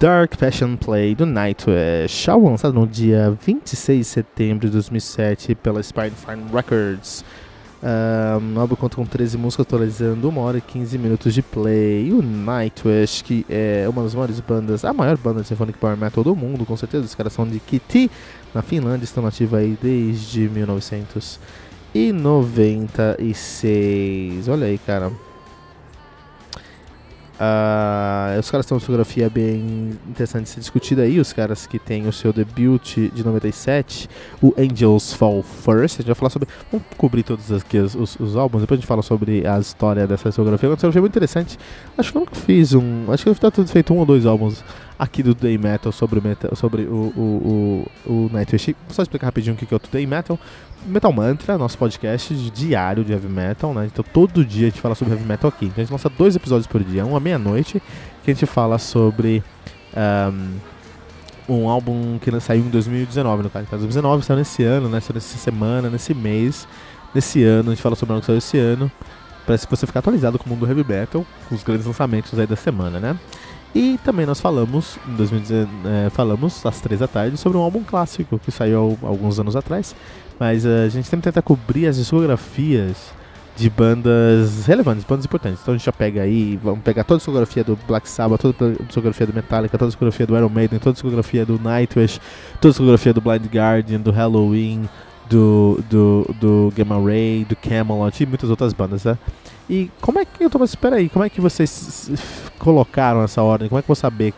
Dark Passion Play do Nightwish, álbum lançado no dia 26 de setembro de 2007 pela Spinefarm Records. Um, o álbum conta com 13 músicas atualizando 1 hora e 15 minutos de play. O Nightwish, que é uma das maiores bandas, a maior banda de Symphonic Power Metal do mundo, com certeza. Os caras são de Kiti, na Finlândia, estão nativos aí desde 1996. Olha aí, cara. Uh, os caras têm uma fotografia bem interessante de ser discutida aí. Os caras que têm o seu debut de 97, o Angels Fall First. A gente vai falar sobre. Vamos cobrir todos aqui os, os, os álbuns, depois a gente fala sobre a história dessa fotografia. Uma fotografia muito interessante. Acho que eu nunca fiz um. Acho que eu tá tudo feito um ou dois álbuns aqui do Day Metal sobre, metal, sobre o, o, o, o Nightwish. Vou só explicar rapidinho o que é o Day Metal. Metal Mantra, nosso podcast diário de heavy metal, né? Então todo dia a gente fala sobre heavy metal aqui. Então a gente lança dois episódios por dia, um à meia-noite, que a gente fala sobre um, um álbum que saiu em 2019, no caso. Então, 2019 saiu nesse ano, né? Saiu nessa semana, nesse mês, nesse ano. A gente fala sobre o que saiu esse ano, para você ficar atualizado com o mundo heavy metal, com os grandes lançamentos aí da semana, né? E também nós falamos, em 2019, é, falamos às três da tarde sobre um álbum clássico que saiu alguns anos atrás, mas uh, a gente sempre tenta cobrir as discografias de bandas relevantes, bandas importantes. Então a gente já pega aí, vamos pegar toda a discografia do Black Sabbath, toda a discografia do Metallica, toda a discografia do Iron Maiden, toda a discografia do Nightwish, toda a discografia do Blind Guardian, do Halloween, do, do, do Gamma Ray, do Camelot e muitas outras bandas, né? E como é que eu tô, espera aí, como é que vocês colocaram essa ordem? Como é que eu vou saber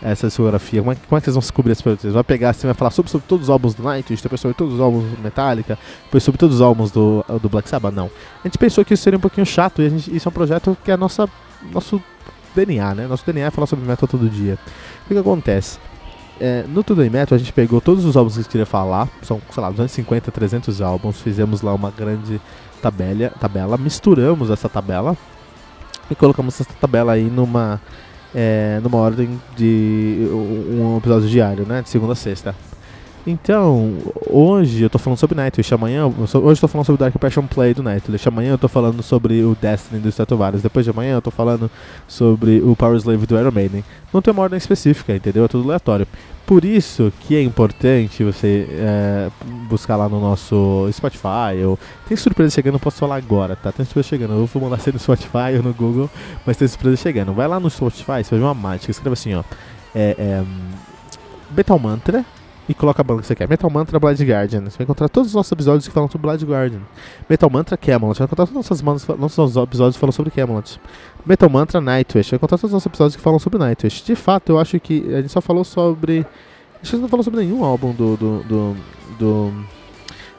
essa discografia? Como é, como é que vocês vão descobrir esse produtos? Vai pegar, você vai falar sobre, sobre todos os álbuns do Nightwish, depois sobre todos os álbuns do Metallica, depois sobre todos os álbuns do, do Black Sabbath? Não. A gente pensou que isso seria um pouquinho chato e gente, isso é um projeto que é nossa, nosso DNA, né? Nosso DNA é falar sobre metal todo dia. O que, que acontece? É, no Tudo em Metal a gente pegou todos os álbuns que gente queria falar, são, sei lá, 250, 300 álbuns, fizemos lá uma grande tabela, tabela misturamos essa tabela e colocamos essa tabela aí numa é, numa ordem de um episódio diário, né? De segunda a sexta. Então, hoje eu tô falando sobre Nightwish, amanhã, hoje eu tô falando sobre Dark Passion Play do Nightwish, amanhã eu tô falando sobre o Destiny dos Tatuares, depois de amanhã eu tô falando sobre o Power Slave do Iron Maiden. Não tem uma ordem específica, entendeu? É tudo aleatório. Por isso que é importante você é, buscar lá no nosso Spotify. Ou... Tem surpresa chegando, não posso falar agora, tá? Tem surpresa chegando. Eu vou mandar ser no Spotify ou no Google, mas tem surpresa chegando. Vai lá no Spotify, você vai ver uma mágica. Escreve assim, ó. É, é, Metal Mantra e coloca a banda que você quer. Metal Mantra Blood Guardian. Você vai encontrar todos os nossos episódios que falam sobre Blood Guardian. Metal Mantra Camelot. Você vai encontrar todos os nossos, nossos episódios que falam sobre Camelot. Metal Mantra Nightwish. Você vai encontrar todos os nossos episódios que falam sobre Nightwish. De fato, eu acho que a gente só falou sobre. A gente não falou sobre nenhum álbum do. do, do, do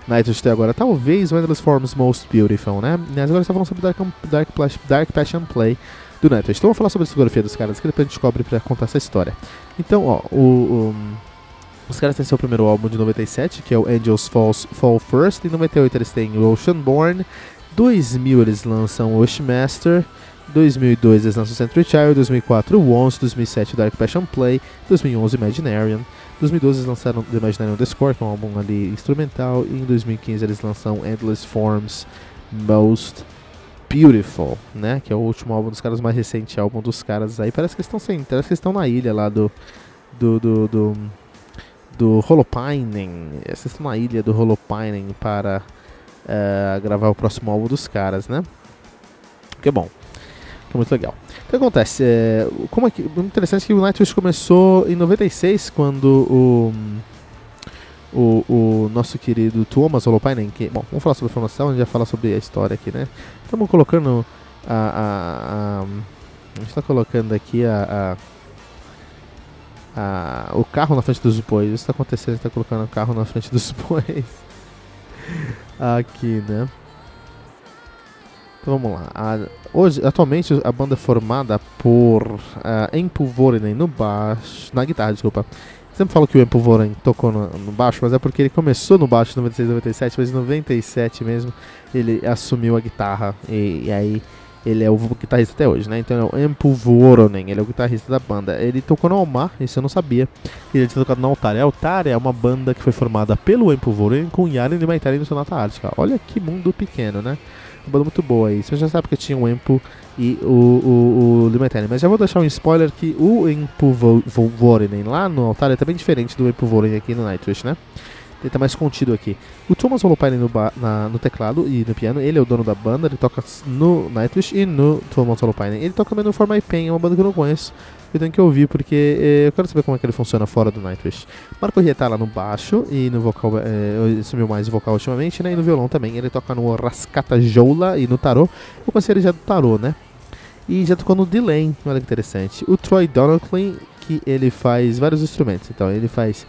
Nightwish até agora. Talvez o Endless Forms Most Beautiful, né? Mas agora está falando sobre Dark, Dark, Dark Passion Play do Nightwish. Então vamos falar sobre a discografia dos caras que depois a gente descobre pra contar essa história. Então, ó, o, o os caras têm seu primeiro álbum de 97, que é o Angels Falls, Fall First. Em 98 eles têm o Oceanborn. 2000 eles lançam o Wishmaster. 2002 eles lançam Century Child, 2004 Once, 2007 Dark Passion Play, 2011 Imaginarian, 2012 eles lançaram The Imaginarian The Score, que é um álbum ali instrumental, e em 2015 eles lançam Endless Forms Most Beautiful, né? Que é o último álbum dos caras, mais recente álbum dos caras aí. Parece que eles estão sem, parece que estão na ilha lá do do do, do, do Holopining. Eles estão na ilha do Holopining para uh, gravar o próximo álbum dos caras, né? Que é bom. Que é muito legal. Então, o que acontece? É, como é que, interessante que o Nightwish começou em 96, quando o, o, o nosso querido Thomas Holopainen, que, bom, vamos falar sobre a formação, a gente já fala sobre a história aqui, né? Estamos colocando a, a, a, a gente está colocando aqui a, a, a, o carro na frente dos bois. Isso está acontecendo, está colocando o carro na frente dos bois. aqui, né? Então vamos lá. A, hoje, atualmente, a banda é formada por uh, Empu no baixo, na guitarra, desculpa. Sempre falo que o Empu tocou no, no, baixo, mas é porque ele começou no baixo em 96, 97, mas em 97 mesmo ele assumiu a guitarra e, e aí ele é o guitarrista até hoje, né? Então é o Empu Voronen, ele é o guitarrista da banda. Ele tocou no Almar, isso eu não sabia. Ele tinha tocado na Altaria. A Altaria é uma banda que foi formada pelo Empu Voronen com Yaren e Maitari no Sonata Ártica. Olha que mundo pequeno, né? Uma banda muito boa aí. Você já sabe que tinha o Empu e o, o, o Limetani. Mas já vou deixar um spoiler que o Empu Vorinen lá no Altar é também diferente do Empu Vorinen aqui no Nightwish, né? Ele tá mais contido aqui. O Thomas Holopainen no, na, no teclado e no piano, ele é o dono da banda, ele toca no Nightwish e no Thomas Holopainen. Ele toca também no For My Pain, é uma banda que eu não conheço. Eu tenho que ouvir porque eh, eu quero saber como é que ele funciona fora do Nightwish. Marco Rieta lá no baixo e no vocal, eh, sumiu mais o vocal ultimamente, né? E no violão também. Ele toca no Rascata Joula e no Tarô. Eu conheci ele já do Tarô, né? E já tocou no Delay, olha que interessante. O Troy Donaldson, que ele faz vários instrumentos. Então ele faz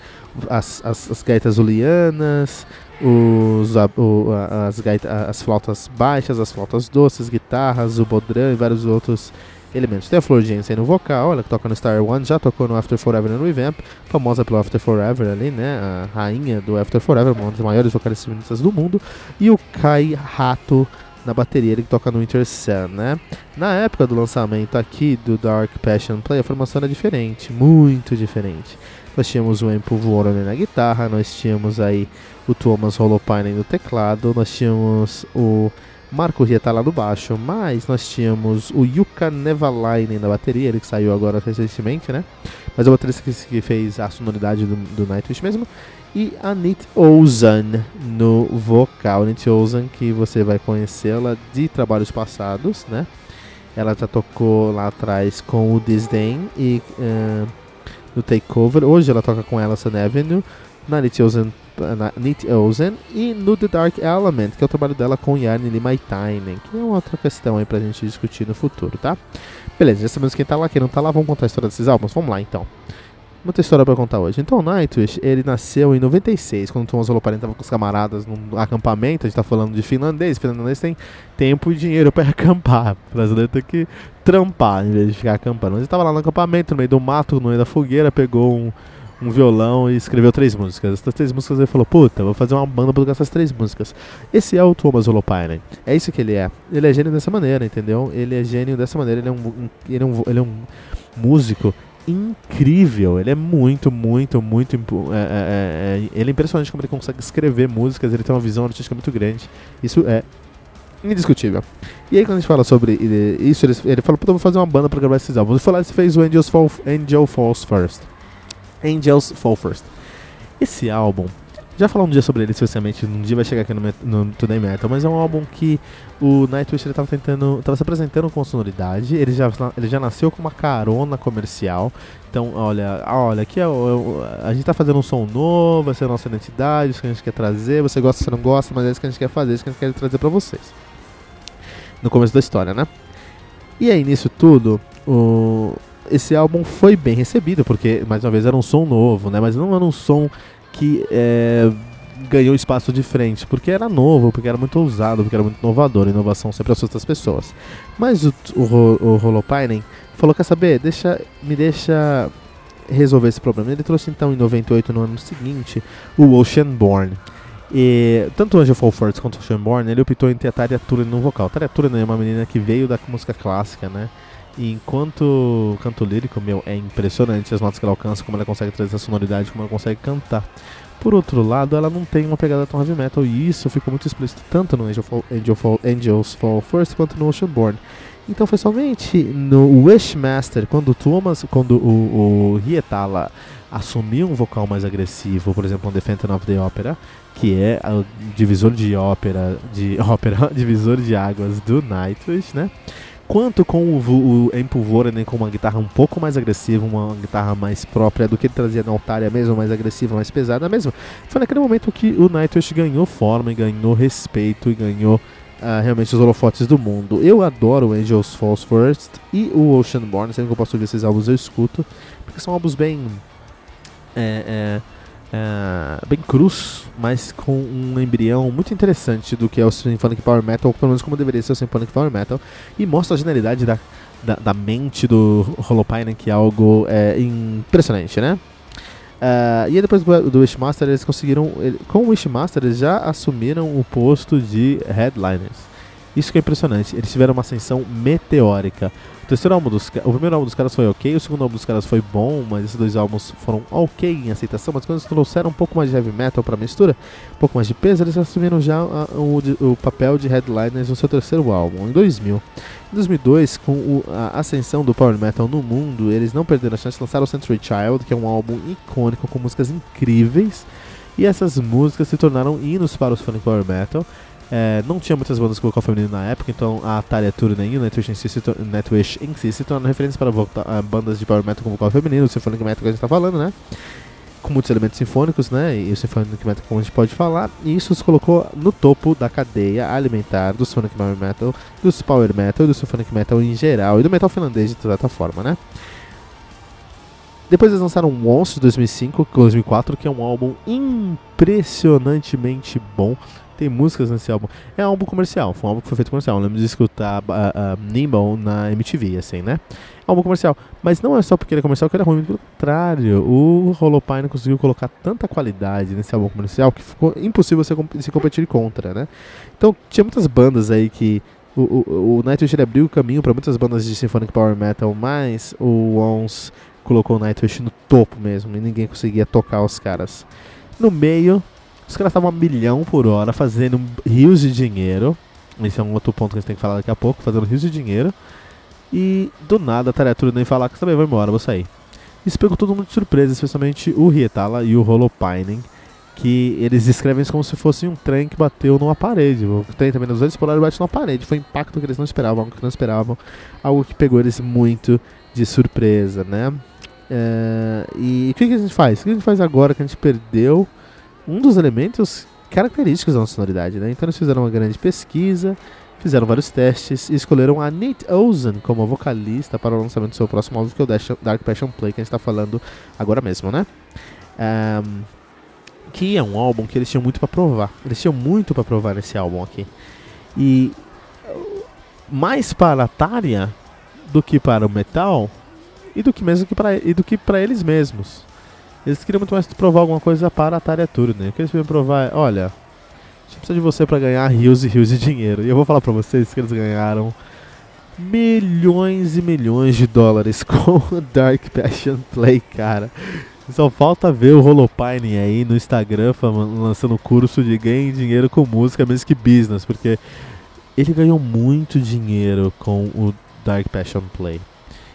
as, as, as gaitas ulianas, os, a, o, as, gaita, as flautas baixas, as flautas doces, guitarras, o bodrã e vários outros elementos. Tem a Flor Jensen no vocal, ela que toca no Star One, já tocou no After Forever no Revamp, famosa pelo After Forever ali, né? A rainha do After Forever, uma das maiores vocalistas do mundo. E o Kai Rato na bateria, ele que toca no Winter Sun, né? Na época do lançamento aqui do Dark Passion Play, a formação era diferente, muito diferente. Nós tínhamos o Empo Voronen na guitarra, nós tínhamos aí o Thomas Holopainen no teclado, nós tínhamos o Marco Rieta lá no baixo, mas nós tínhamos o Yuka Nevalainen na bateria, ele que saiu agora recentemente, né? Mas é o baterista que, fez a sonoridade do, do Nightwish mesmo. E a Nit Ozan no vocal. Nit Ozan, que você vai conhecê-la de trabalhos passados, né? Ela já tocou lá atrás com o Disdain e uh, no Takeover. Hoje ela toca com Alison Avenue, na Nit Ozan na Nit Ozen e no The Dark Element, que é o trabalho dela com Yarn Limaitainen, que é uma outra questão aí pra gente discutir no futuro, tá? Beleza, já sabemos quem tá lá, quem não tá lá, vamos contar a história desses álbuns? Vamos lá então. Muita história pra contar hoje. Então, o Nightwish, ele nasceu em 96, quando o Thomas Holopainen tava com os camaradas num acampamento. A gente tá falando de finlandês. Finlandês tem tempo e dinheiro pra acampar. O brasileiro tem que trampar em vez de ficar acampando. Mas ele tava lá no acampamento, no meio do mato, no meio da fogueira, pegou um, um violão e escreveu três músicas. Essas três músicas ele falou: Puta, vou fazer uma banda pra tocar essas três músicas. Esse é o Thomas Holopainen. É isso que ele é. Ele é gênio dessa maneira, entendeu? Ele é gênio dessa maneira. Ele é um, ele é um, ele é um músico incrível. Ele é muito, muito, muito. É, é, é, ele é impressionante como ele consegue escrever músicas. Ele tem uma visão artística muito grande. Isso é indiscutível. E aí, quando a gente fala sobre isso, ele, ele falou: Puta, vou fazer uma banda pra gravar esses álbuns. Ele foi lá e fez o Angels Fall, Angel Falls First. Angels Fall First. Esse álbum, já falar um dia sobre ele, especialmente, um dia vai chegar aqui no, no Today Metal, mas é um álbum que o Nightwish estava tentando, estava se apresentando com sonoridade, ele já, ele já nasceu com uma carona comercial, então olha, olha, aqui é, é, a gente está fazendo um som novo, essa é a nossa identidade, isso que a gente quer trazer, você gosta, você não gosta, mas é isso que a gente quer fazer, é isso que a gente quer trazer para vocês. No começo da história, né? E aí, nisso tudo, o, esse álbum foi bem recebido, porque, mais uma vez, era um som novo, né? Mas não era um som que é, ganhou espaço de frente, porque era novo, porque era muito ousado, porque era muito inovador. Inovação sempre assusta as pessoas. Mas o, o, o falou: Quer saber? Deixa, me deixa resolver esse problema. Ele trouxe então em 98, no ano seguinte, o Oceanborn. E tanto o Angel Fall First quanto o Oceanborn, ele optou em ter a Tarja no vocal. Tarja é uma menina que veio da música clássica, né? E enquanto canto lírico, meu, é impressionante as notas que ela alcança, como ela consegue trazer essa sonoridade, como ela consegue cantar. Por outro lado, ela não tem uma pegada tão heavy metal, e isso ficou muito explícito tanto no Angel Fall, Angel Fall, Angels Fall First quanto no Oceanborn. Então foi somente no Wishmaster, quando Thomas, quando o, o assumiu um vocal mais agressivo, por exemplo, no The Phantom of the Opera, que é o divisor de ópera, de ópera, divisor de águas do Nightwish, né? Quanto com o, o Empo Voranen com uma guitarra um pouco mais agressiva, uma guitarra mais própria do que ele trazia na Altaria mesmo, mais agressiva, mais pesada mesmo. Foi naquele momento que o Nightwish ganhou forma e ganhou respeito e ganhou Uh, realmente os holofotes do mundo. Eu adoro Angels Falls First e o Oceanborn, sempre que eu posso ouvir esses álbuns eu escuto, porque são álbuns bem. É, é, é, bem cruz, mas com um embrião muito interessante do que é o Symphonic Power Metal, ou pelo menos como deveria ser o Symphonic Power Metal, e mostra a genialidade da, da, da mente do Holopainen, que é algo é, impressionante, né? Uh, e aí depois do, Wishmaster eles conseguiram. Ele, com o Wishmaster eles já assumiram o posto de headliners. Isso que é impressionante. Eles tiveram uma ascensão meteórica. O terceiro álbum dos o primeiro álbum dos caras foi ok, o segundo álbum dos caras foi bom, mas esses dois álbuns foram ok em aceitação, mas quando eles trouxeram um pouco mais de heavy metal pra mistura, um pouco mais de peso, eles assumiram já a, o, o, papel de headliners no seu terceiro álbum, em 2000. Em 2002, com o, a ascensão do power metal no mundo, eles não perderam a chance de lançar o Century Child, que é um álbum icônico com músicas incríveis, e essas músicas se tornaram hinos para o Sonic Power Metal. É, não tinha muitas bandas com vocal feminino na época, então a Atalia Turunen e o Nightwish em si se, Nightwish em si se tornaram referências para uh, bandas de power metal com vocal feminino, o Symphonic Metal que a gente está falando, né? Com muitos elementos sinfônicos, né? E o Symphonic Metal, como a gente pode falar, e isso se colocou no topo da cadeia alimentar do Symphonic Power Metal, dos Power Metal do Symphonic Metal em geral, e do metal finlandês de certa forma, né? Depois eles lançaram Monsters 2005, 2004, que é um álbum impressionantemente bom tem músicas nesse álbum. É um álbum comercial, foi um álbum que foi feito comercial. Eu lembro de escutar uh, uh, Nimble na MTV, assim, né? É um álbum comercial. Mas não é só porque ele é comercial que ele é ruim, pelo contrário. O Holopine conseguiu colocar tanta qualidade nesse álbum comercial que ficou impossível se, se competir contra, né? Então tinha muitas bandas aí que. O, o, o Nightwish abriu o caminho para muitas bandas de Symphonic Power Metal, mas o Ons colocou o Nightwish no topo mesmo e ninguém conseguia tocar os caras. No meio, os caras estavam a milhão por hora, fazendo rios de dinheiro. Esse é um outro ponto que a gente tem que falar daqui a pouco, fazendo rios de dinheiro. E do nada a Taretura nem falar que também vai embora, vou sair. Isso pegou todo mundo de surpresa, especialmente o Rietala e o Holopinen, que eles escrevem isso como se fosse um trem que bateu numa parede. O trem também nos olhos polares bate numa parede. Foi um impacto que eles não esperavam, algo que não esperavam, algo que pegou eles muito de surpresa, né? É, e o que, que a gente faz? O que a gente faz agora que a gente perdeu um dos elementos característicos da nossa sonoridade, né? Então eles fizeram uma grande pesquisa, fizeram vários testes e escolheram a Nate Ozen como vocalista para o lançamento do seu próximo álbum, que é o Dark Passion Play, que a gente está falando agora mesmo, né? Um, que é um álbum que eles tinham muito para provar. Eles tinham muito para provar nesse álbum aqui. E mais para a Tária do que para o metal e do que mesmo que para e do que para eles mesmos. Eles queriam muito mais provar alguma coisa para a Atari Tour, né? O que eles queriam provar é, olha, a gente precisa de você para ganhar rios e rios de dinheiro. E eu vou falar para vocês que eles ganharam milhões e milhões de dólares com o Dark Passion Play, cara. Só falta ver o Holopine aí no Instagram lançando curso de ganhe dinheiro com música, mesmo que business, porque ele ganhou muito dinheiro com o Dark Passion Play.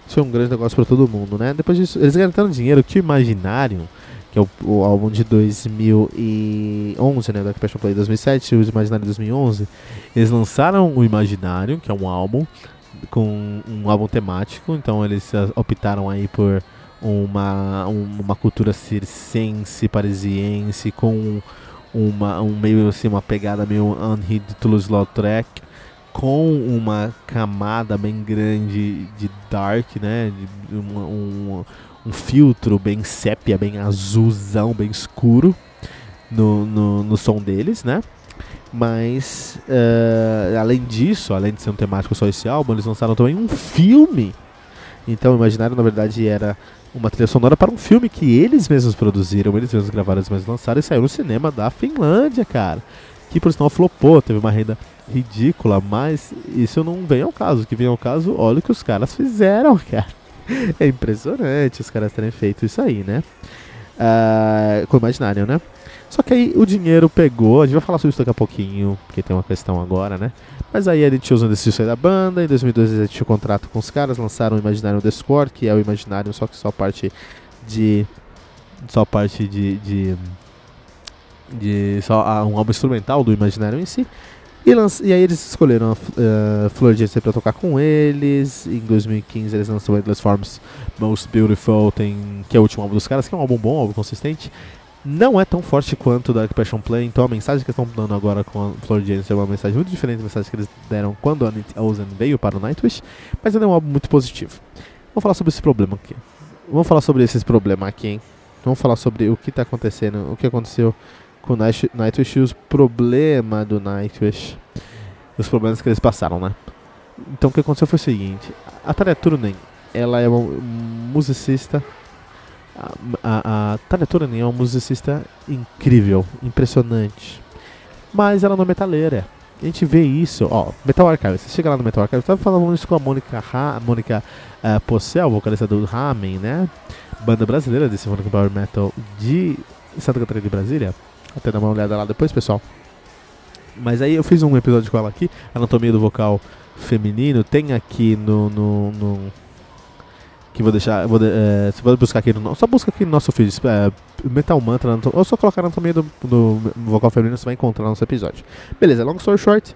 Isso é um grande negócio para todo mundo, né? Depois disso, eles ganharam dinheiro que o Imaginário, que é o, o, álbum de 2011, né? Da Passion Play 2007, o Imaginário 2011. Eles lançaram o Imaginário, que é um álbum com um álbum temático, então eles optaram aí por uma, uma cultura circense, parisiense, com uma, um meio assim, uma pegada meio Unhid Toulouse-Lautrec, com uma camada bem grande de dark, né? De um, um, um filtro bem sépia, bem azulzão, bem escuro no, no, no som deles, né? Mas, uh, além disso, além de ser um temático só esse álbum, eles lançaram também um filme. Então, Imaginário, na verdade, era uma trilha sonora para um filme que eles mesmos produziram, eles mesmos gravaram, eles mesmos lançaram e saiu no cinema da Finlândia, cara. Que por sinal flopou, teve uma renda ridícula, mas isso não vem ao caso. O que vem ao caso, olha o que os caras fizeram, cara. É impressionante os caras terem feito isso aí, né? Uh, com o Imaginário, né? Só que aí o dinheiro pegou, a gente vai falar sobre isso daqui a pouquinho, porque tem uma questão agora, né? Mas aí a gente usou decidiu sair da banda, em 2012 a gente tinha um contrato com os caras, lançaram o Imaginário Discord, que é o Imaginário, só que só parte de. Só parte de. de, de só ah, um álbum instrumental do Imaginário em si. E, e aí eles escolheram a uh, Flor de pra tocar com eles. Em 2015 eles lançaram Endless Forms Most Beautiful, tem, que é o último álbum dos caras, que é um álbum bom, um álbum consistente não é tão forte quanto Dark Passion Play, então a mensagem que estão dando agora com a Flor James é uma mensagem muito diferente da mensagem que eles deram quando a Anit Ozen veio para o Nightwish, mas ainda é um álbum muito positivo. Vamos falar sobre esse problema aqui. Vamos falar sobre esses problemas aqui, hein? Vamos falar sobre o que está acontecendo, o que aconteceu com o Nightwish e os problemas do Nightwish. Os problemas que eles passaram, né? Então o que aconteceu foi o seguinte, a Tarja Turunen, ela é uma musicista a, a Tanya Turunen é uma musicista incrível, impressionante. Mas ela não é metaleira. A gente vê isso, ó, Metal Archive. Você chega lá no Metal Archive, tava falando isso com a Mônica, Mônica uh, Possel, vocalista do Ramen, né? Banda brasileira de Symphonic Power Metal de Santa Catarina de Brasília. Até dar uma olhada lá depois, pessoal. Mas aí eu fiz um episódio com ela aqui, Anatomia do Vocal Feminino. Tem aqui no, no, no que vou deixar. Vou, é, você pode buscar aqui no. Só busca aqui no nosso feed. É, Metal Mantra, ou só colocar na anatomia do, do vocal feminino, você vai encontrar no nosso episódio. Beleza, long story short.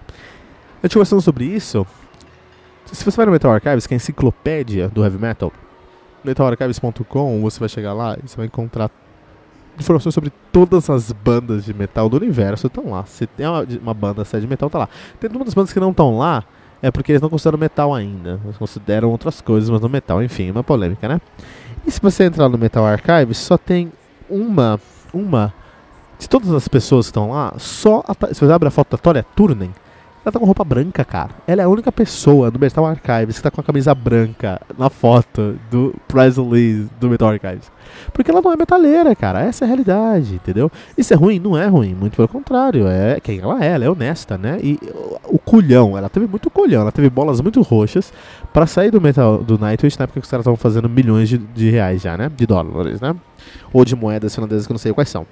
A gente conversando sobre isso. Se você vai no Metal Archives, que é a enciclopédia do heavy metal, metalarchives.com, você vai chegar lá e você vai encontrar informações sobre todas as bandas de metal do universo estão lá. Se tem uma, uma banda série de metal, tá lá. Tem muitas bandas que não estão lá, é porque eles não consideram metal ainda. Eles consideram outras coisas, mas não metal. Enfim, uma polêmica, né? E se você entrar no Metal Archive, só tem uma. Uma. De todas as pessoas que estão lá, só. Se você abre a foto da Toria Turnen, ela tá com roupa branca, cara. Ela é a única pessoa do Metal Archives que tá com a camisa branca na foto do press do Metal Archives. Porque ela não é metaleira, cara. Essa é a realidade, entendeu? Isso é ruim? Não é ruim. Muito pelo contrário. É quem ela é, ela é honesta, né? E o, o culhão, ela teve muito culhão. Ela teve bolas muito roxas para sair do Metal do Nightwish na época que os caras estavam fazendo milhões de, de reais já, né? De dólares, né? Ou de moedas finlandesas que eu não sei quais são.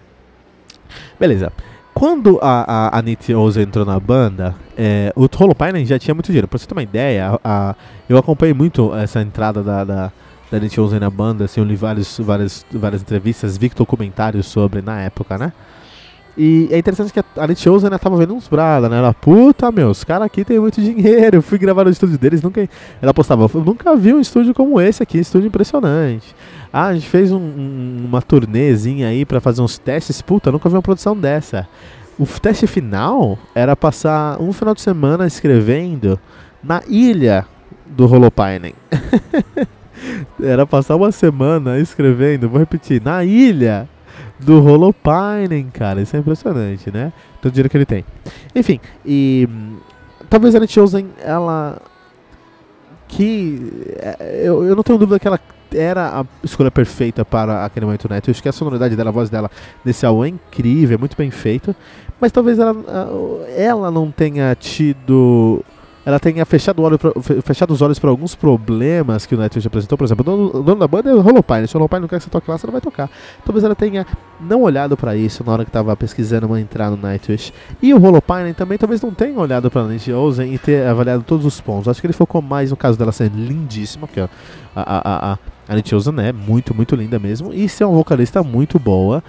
Beleza. Quando a, a, a Nit Oz entrou na banda, é, o Holopainen já tinha muito dinheiro. Pra você ter uma ideia, a, a, eu acompanhei muito essa entrada da, da, da Nit Oz na banda, assim, eu li vários, várias, várias entrevistas, vi documentários sobre na época, né? E é interessante que a Nit Oz ainda tava vendo uns brada, né? Ela, puta, meu, os caras aqui tem muito dinheiro. Eu fui gravar no estúdio deles, nunca. Ela postava, eu nunca vi um estúdio como esse aqui, estúdio impressionante. Ah, a gente fez um, um, uma turnezinha aí para fazer uns testes. Puta, nunca vi uma produção dessa. O teste final era passar um final de semana escrevendo na ilha do Holopainen. era passar uma semana escrevendo, vou repetir, na ilha do Holopainen, cara. Isso é impressionante, né? Todo dinheiro que ele tem. Enfim, e talvez a Chosen, ela que é, eu, eu não tenho dúvida que ela era a escolha perfeita para aquele momento neto. Eu acho que a sonoridade dela, a voz dela nesse álbum é incrível, é muito bem feito. Mas talvez ela, ela não tenha tido ela tenha fechado, olho pra, fechado os olhos para alguns problemas que o Nightwish apresentou. Por exemplo, o dono, dono da banda é o Holopine. Se o Holopine não quer que você toque lá, você não vai tocar. Talvez ela tenha não olhado para isso na hora que estava pesquisando uma entrar no Nightwish. E o Holopine também talvez não tenha olhado para Nancy Ozen e ter avaliado todos os pontos. Acho que ele focou mais no caso dela ser lindíssima, porque a, a, a, a Ozen é muito, muito linda mesmo. E ser uma vocalista muito boa.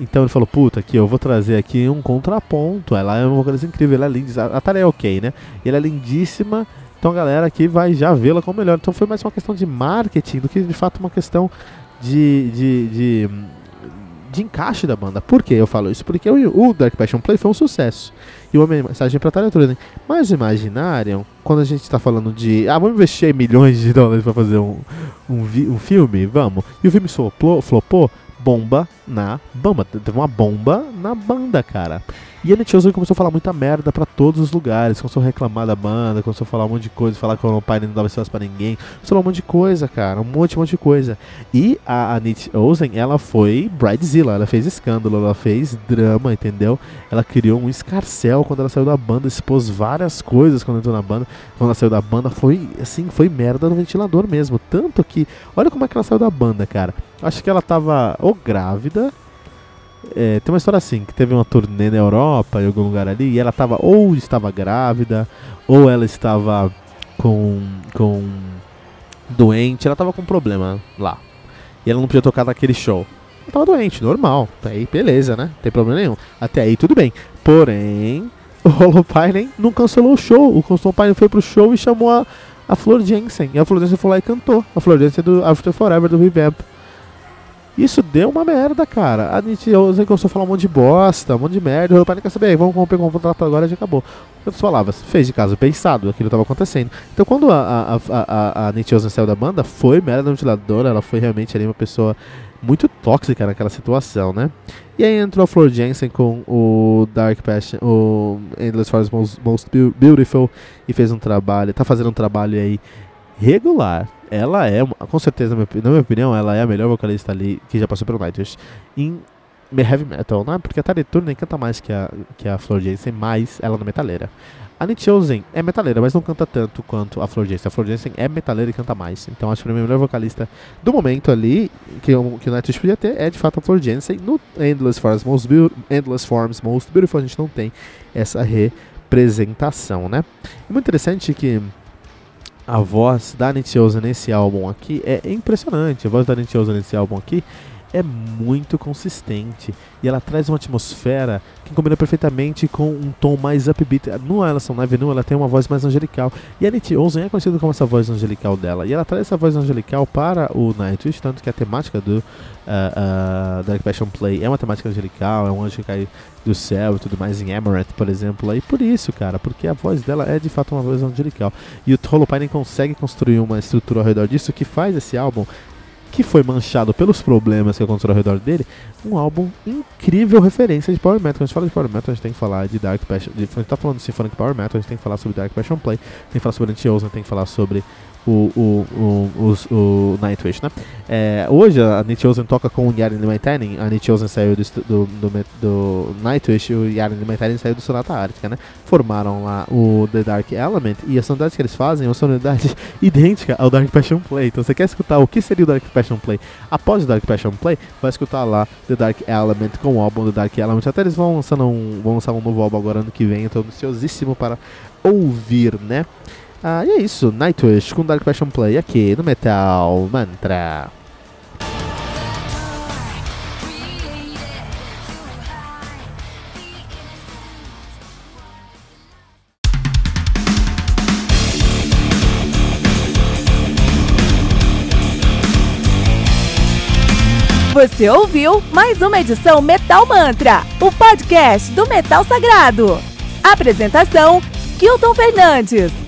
Então ele falou, puta, aqui eu vou trazer aqui um contraponto. Ela é uma vocalista incrível, ela é linda. A tarefa é ok, né? E ela é lindíssima. Então a galera aqui vai já vê-la como melhor. Então foi mais uma questão de marketing do que de fato uma questão de, de, de, de encaixe da banda. Por que eu falo isso? Porque o, o Dark Passion Play foi um sucesso. E uma mensagem pra Talia Turing. Mas imaginaram, quando a gente está falando de. Ah, vamos investir milhões de dólares para fazer um, um, um, filme? Vamos. E o filme flopou, flopou bomba na banda. Teve uma bomba na banda, cara. E a Nitiozan começou a falar muita merda pra todos os lugares, começou a reclamar da banda, começou a falar um monte de coisa, falar que o pai não dava espaço pra ninguém, começou a falar um monte de coisa, cara, um monte, um monte de coisa. E a, a Nitiozan, ela foi bridezilla, ela fez escândalo, ela fez drama, entendeu? Ela criou um escarcel quando ela saiu da banda, expôs várias coisas quando entrou na banda. Quando ela saiu da banda, foi assim, foi merda no ventilador mesmo. Tanto que, olha como é que ela saiu da banda, cara. Acho que ela tava ou grávida, é, tem uma história assim, que teve uma turnê na Europa, em algum lugar ali, e ela tava ou estava grávida, ou ela estava com, com doente, ela tava com um problema lá. E ela não podia tocar naquele show. Ela tava doente, normal. Até aí, beleza, né? Não tem problema nenhum. Até aí, tudo bem. Porém, o Holopainen não cancelou o show. O Holopainen foi pro show e chamou a, a Flor Jensen. E a Flor Jensen foi lá e cantou. A Flor Jensen é do After Forever, do Revamp. Isso deu uma merda, cara. A gente começou a falar um monte de bosta, um monte de merda. O pai quer saber, vamos romper com o contrato agora e já acabou. Outras palavras, fez de caso pensado, aquilo estava acontecendo. Então quando a, a, a, a, saiu da banda, foi merda no ventilador, ela foi realmente ali uma pessoa muito tóxica naquela situação, né? E aí entrou a Flor Jensen com o Dark Passion, o Endless Forest Most, Most Beautiful e fez um trabalho, tá fazendo um trabalho aí regular, ela é, com certeza, na minha opinião, ela é a melhor vocalista ali que já passou pelo Nightwish em heavy metal, né? Porque a Tari Turner canta mais que a, que a Flor Jensen, mais ela na metaleira. A Nichosen é metaleira, mas não canta tanto quanto a Flor Jensen. A Flor Jensen é metaleira e canta mais. Então acho que a melhor vocalista do momento ali, que, que o Nightwish podia ter, é de fato a Flor Jensen. No Endless Forms Most, Endless Forms Most Beautiful a gente não tem essa representação, né? É muito interessante que a voz da Nitiosa nesse álbum aqui é impressionante. A voz da Nitiosa nesse álbum aqui é muito consistente. E ela traz uma atmosfera que combina perfeitamente com um tom mais upbeat. No Alison Live ela tem uma voz mais angelical. E a Nit Olsen é conhecida como essa voz angelical dela. E ela traz essa voz angelical para o Nightwish, tanto que a temática do uh, uh, Dark Passion Play é uma temática angelical, é um anjo que cai do céu e tudo mais em Amaranth, por exemplo, e por isso, cara, porque a voz dela é de fato uma voz angelical. E o Holopainen consegue construir uma estrutura ao redor disso que faz esse álbum que foi manchado pelos problemas que aconteceram ao redor dele, um álbum incrível referência de Power Metal. Quando a gente fala de Power Metal, a gente tem que falar de Dark Passion. A gente tá falando de Symphonic Power Metal, a gente tem que falar sobre Dark Passion Play, tem que falar sobre Anti-Ozen, tem que falar sobre o, o, o, o, Nightwish, né? É, hoje a Nichosen toca com o Yaren Limaitainen, a Nichosen saiu do, do, do, do Nightwish e o Yaren Limaitainen saiu do Sonata Ártica, né? Formaram lá o The Dark Element e a sonoridade que eles fazem é uma sonoridade idêntica ao Dark Passion Play. Então você quer escutar o que seria o Dark Passion Play após o Dark Passion Play, vai escutar lá The Dark Element com o álbum The Dark Element. Até eles vão, lançando um, vão lançar um novo álbum agora ano que vem, então ansiosíssimo para ouvir, né? Ah, e é isso, Nightwish com Dark Passion Play aqui no Metal Mantra. Você ouviu mais uma edição Metal Mantra, o podcast do Metal Sagrado. Apresentação: Kilton Fernandes.